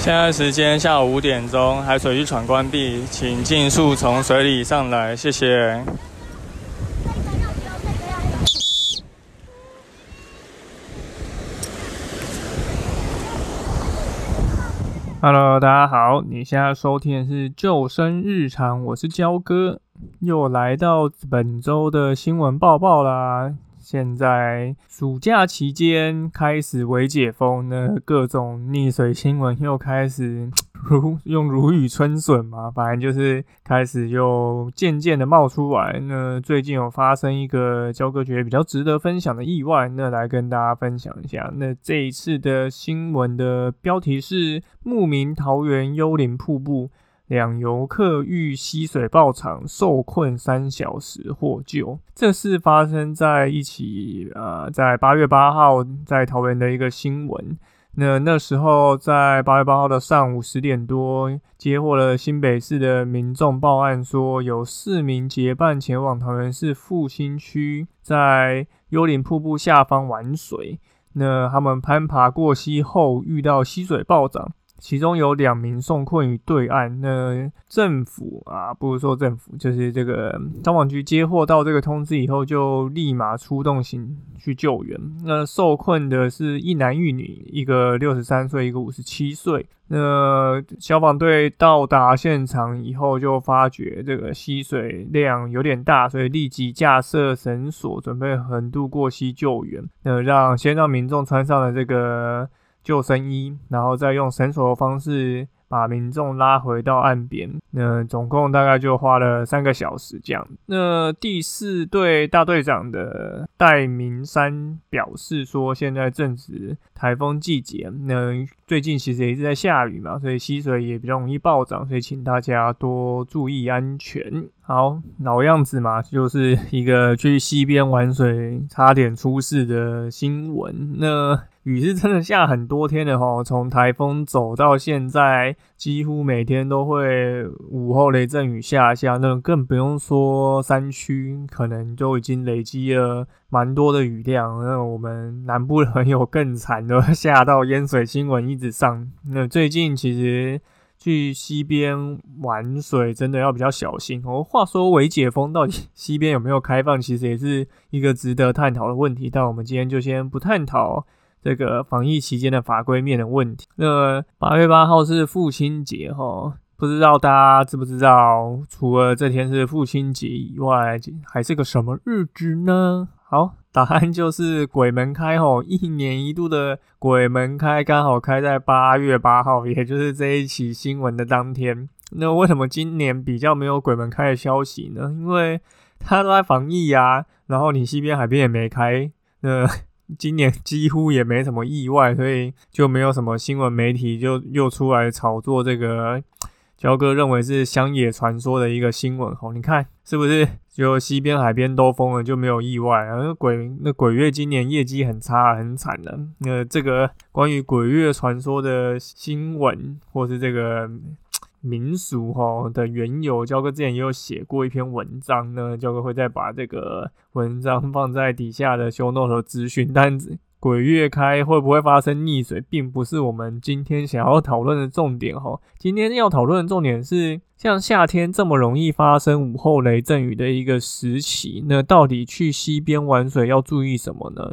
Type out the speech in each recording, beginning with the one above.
现在时间下午五点钟，海水浴场关闭，请尽速从水里上来，谢谢。Hello，大家好，你现在收听的是救生日常，我是焦哥，又来到本周的新闻报报啦。现在暑假期间开始微解封，那各种溺水新闻又开始 如用如雨春笋嘛，反正就是开始又渐渐的冒出来。那最近有发生一个交哥觉得比较值得分享的意外，那来跟大家分享一下。那这一次的新闻的标题是牧民桃园幽灵瀑布。两游客遇溪水暴涨，受困三小时获救。这是发生在一起，呃，在八月八号在桃园的一个新闻。那那时候在八月八号的上午十点多，接获了新北市的民众报案，说有四名结伴前往桃园市复兴区，在幽灵瀑布下方玩水。那他们攀爬过溪后，遇到溪水暴涨。其中有两名受困于对岸，那政府啊，不如说政府，就是这个消防局接获到这个通知以后，就立马出动行去救援。那受困的是一男一女，一个六十三岁，一个五十七岁。那消防队到达现场以后，就发觉这个溪水量有点大，所以立即架设绳索，准备横渡过溪救援。那让先让民众穿上了这个。救生衣，然后再用绳索的方式把民众拉回到岸边。那总共大概就花了三个小时这样。那第四队大队长的戴明山表示说，现在正值台风季节，那最近其实也是在下雨嘛，所以溪水也比较容易暴涨，所以请大家多注意安全。好，老样子嘛，就是一个去溪边玩水差点出事的新闻。那。雨是真的下很多天的哈，从台风走到现在，几乎每天都会午后雷阵雨下下，那更不用说山区，可能就已经累积了蛮多的雨量。那我们南部的朋友更惨的，下到淹水新闻一直上。那最近其实去溪边玩水，真的要比较小心哦。话说，未解封到底 溪边有没有开放，其实也是一个值得探讨的问题。但我们今天就先不探讨。这个防疫期间的法规面的问题。那八月八号是父亲节哈，不知道大家知不知道？除了这天是父亲节以外，还是个什么日子呢？好，答案就是鬼门开吼，一年一度的鬼门开刚好开在八月八号，也就是这一期新闻的当天。那为什么今年比较没有鬼门开的消息呢？因为他都在防疫啊，然后你西边海边也没开，那。今年几乎也没什么意外，所以就没有什么新闻媒体就又出来炒作这个焦哥认为是乡野传说的一个新闻。吼，你看是不是？就西边海边都封了，就没有意外啊？那鬼那鬼月今年业绩很差，很惨的。那这个关于鬼月传说的新闻，或是这个。民俗哈的缘由，焦哥之前也有写过一篇文章呢，焦哥会再把这个文章放在底下的 show note 资讯。但鬼月开会不会发生溺水，并不是我们今天想要讨论的重点哈。今天要讨论的重点是，像夏天这么容易发生午后雷阵雨的一个时期，那到底去溪边玩水要注意什么呢？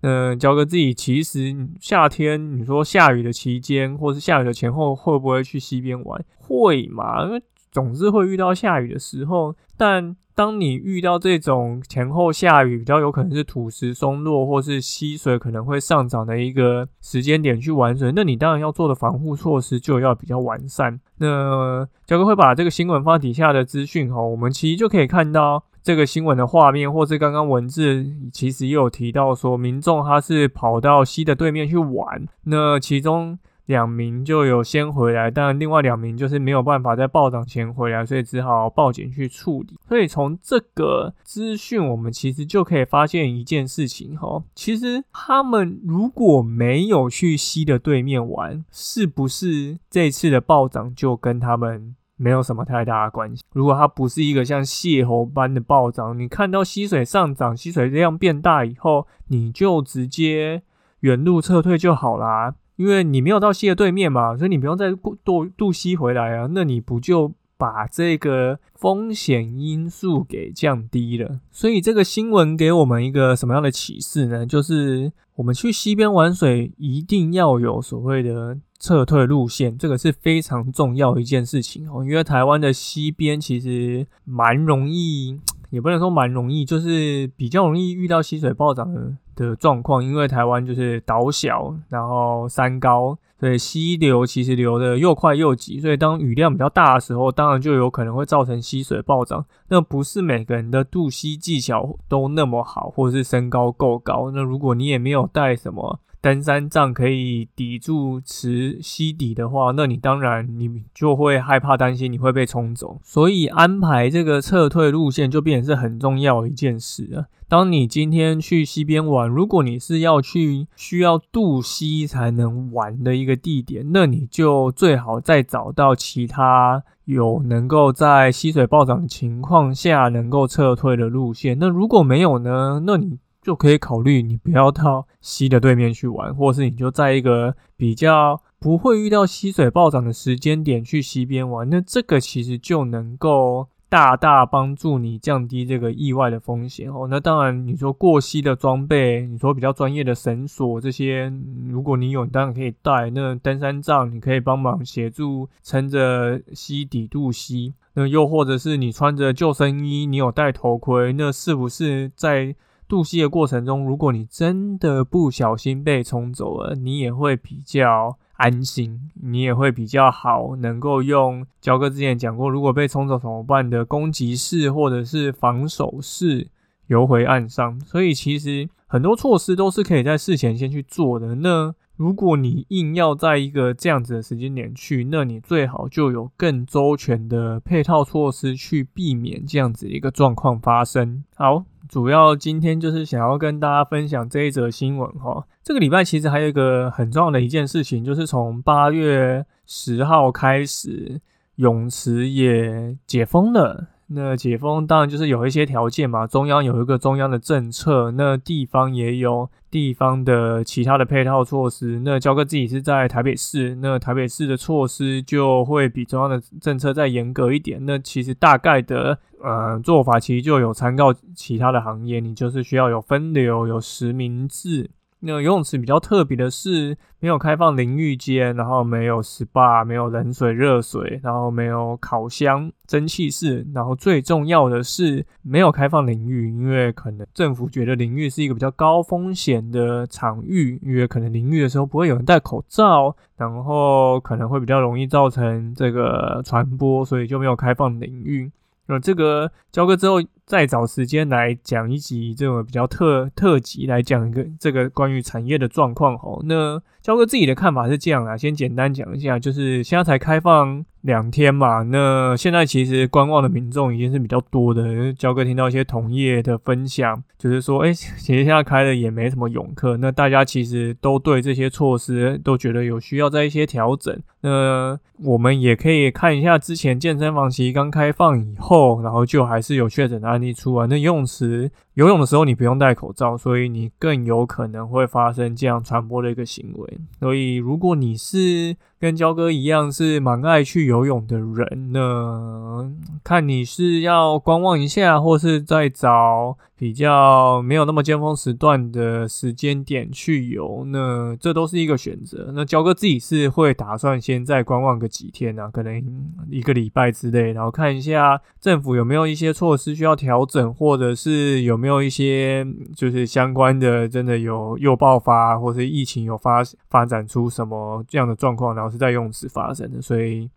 嗯，焦哥自己其实夏天你说下雨的期间，或是下雨的前后，会不会去溪边玩？会嘛？因为总是会遇到下雨的时候。但当你遇到这种前后下雨，比较有可能是土石松落，或是溪水可能会上涨的一个时间点去玩水，那你当然要做的防护措施就要比较完善。那焦哥会把这个新闻放底下的资讯哈，我们其实就可以看到。这个新闻的画面，或是刚刚文字，其实也有提到说，民众他是跑到溪的对面去玩，那其中两名就有先回来，但另外两名就是没有办法在暴涨前回来，所以只好报警去处理。所以从这个资讯，我们其实就可以发现一件事情哈，其实他们如果没有去溪的对面玩，是不是这次的暴涨就跟他们？没有什么太大的关系。如果它不是一个像泄洪般的暴涨，你看到溪水上涨，溪水量变大以后，你就直接原路撤退就好啦。因为你没有到溪的对面嘛，所以你不用再渡渡溪回来啊，那你不就把这个风险因素给降低了？所以这个新闻给我们一个什么样的启示呢？就是我们去溪边玩水，一定要有所谓的撤退路线，这个是非常重要一件事情哦。因为台湾的溪边其实蛮容易。也不能说蛮容易，就是比较容易遇到溪水暴涨的的状况，因为台湾就是岛小，然后山高，对溪流其实流的又快又急，所以当雨量比较大的时候，当然就有可能会造成溪水暴涨。那不是每个人的渡溪技巧都那么好，或者是身高够高，那如果你也没有带什么。登山杖可以抵住池溪底的话，那你当然你就会害怕担心你会被冲走，所以安排这个撤退路线就变成是很重要的一件事啊。当你今天去溪边玩，如果你是要去需要渡溪才能玩的一个地点，那你就最好再找到其他有能够在溪水暴涨情况下能够撤退的路线。那如果没有呢？那你。就可以考虑你不要到溪的对面去玩，或是你就在一个比较不会遇到溪水暴涨的时间点去溪边玩。那这个其实就能够大大帮助你降低这个意外的风险哦。那当然，你说过膝的装备，你说比较专业的绳索这些，如果你有，当然可以带。那登山杖你可以帮忙协助撑着溪底渡溪。那又或者是你穿着救生衣，你有戴头盔，那是不是在？渡溪的过程中，如果你真的不小心被冲走了，你也会比较安心，你也会比较好，能够用焦哥之前讲过，如果被冲走怎么办的攻击式或者是防守式游回岸上。所以其实很多措施都是可以在事前先去做的。那如果你硬要在一个这样子的时间点去，那你最好就有更周全的配套措施去避免这样子一个状况发生。好。主要今天就是想要跟大家分享这一则新闻哈。这个礼拜其实还有一个很重要的一件事情，就是从八月十号开始，泳池也解封了。那解封当然就是有一些条件嘛，中央有一个中央的政策，那地方也有地方的其他的配套措施。那交哥自己是在台北市，那台北市的措施就会比中央的政策再严格一点。那其实大概的呃做法其实就有参照其他的行业，你就是需要有分流，有实名制。那游泳池比较特别的是，没有开放淋浴间，然后没有 SPA，没有冷水、热水，然后没有烤箱、蒸汽室，然后最重要的是没有开放淋浴，因为可能政府觉得淋浴是一个比较高风险的场域，因为可能淋浴的时候不会有人戴口罩，然后可能会比较容易造成这个传播，所以就没有开放淋浴。那这个交割之后。再找时间来讲一集这种比较特特辑，来讲一个这个关于产业的状况哦。那焦哥自己的看法是这样啊，先简单讲一下，就是现在才开放。两天嘛，那现在其实观望的民众已经是比较多的。焦哥听到一些同业的分享，就是说，哎，其实现在开的也没什么泳客，那大家其实都对这些措施都觉得有需要在一些调整。那我们也可以看一下之前健身房其实刚开放以后，然后就还是有确诊啊案例出来。那游泳池游泳的时候你不用戴口罩，所以你更有可能会发生这样传播的一个行为。所以如果你是跟焦哥一样是蛮爱去游泳的人呢，看你是要观望一下，或是再找比较没有那么尖峰时段的时间点去游，那这都是一个选择。那焦哥自己是会打算先在观望个几天啊，可能一个礼拜之类，然后看一下政府有没有一些措施需要调整，或者是有没有一些就是相关的真的有又爆发，或是疫情有发发展出什么这样的状况，然后。是在用词发生的，所以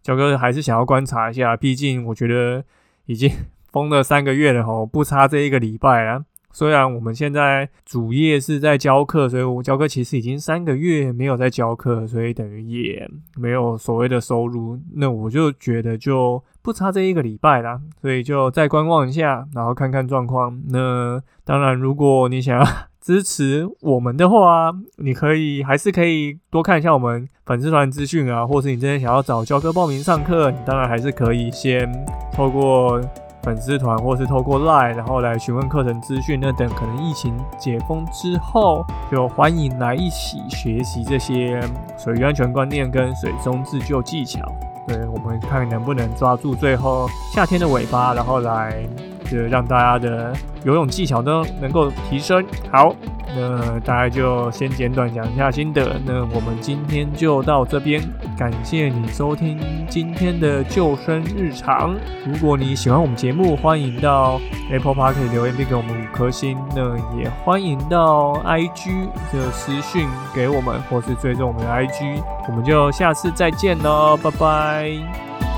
焦哥还是想要观察一下。毕竟我觉得已经封了三个月了吼，不差这一个礼拜啊。虽然我们现在主业是在教课，所以我焦哥其实已经三个月没有在教课，所以等于也没有所谓的收入。那我就觉得就不差这一个礼拜啦，所以就再观望一下，然后看看状况。那当然，如果你想要。支持我们的话，你可以还是可以多看一下我们粉丝团资讯啊，或是你真的想要找教课报名上课，你当然还是可以先透过粉丝团，或是透过 Line，然后来询问课程资讯。那等可能疫情解封之后，就欢迎来一起学习这些水域安全观念跟水中自救技巧。对，我们看能不能抓住最后夏天的尾巴，然后来就让大家的游泳技巧呢能够提升。好。那大概就先简短讲一下心得。那我们今天就到这边，感谢你收听今天的救生日常。如果你喜欢我们节目，欢迎到 Apple Park 留言并给我们五颗星。那也欢迎到 IG 的私讯给我们，或是追踪我们的 IG。我们就下次再见喽，拜拜。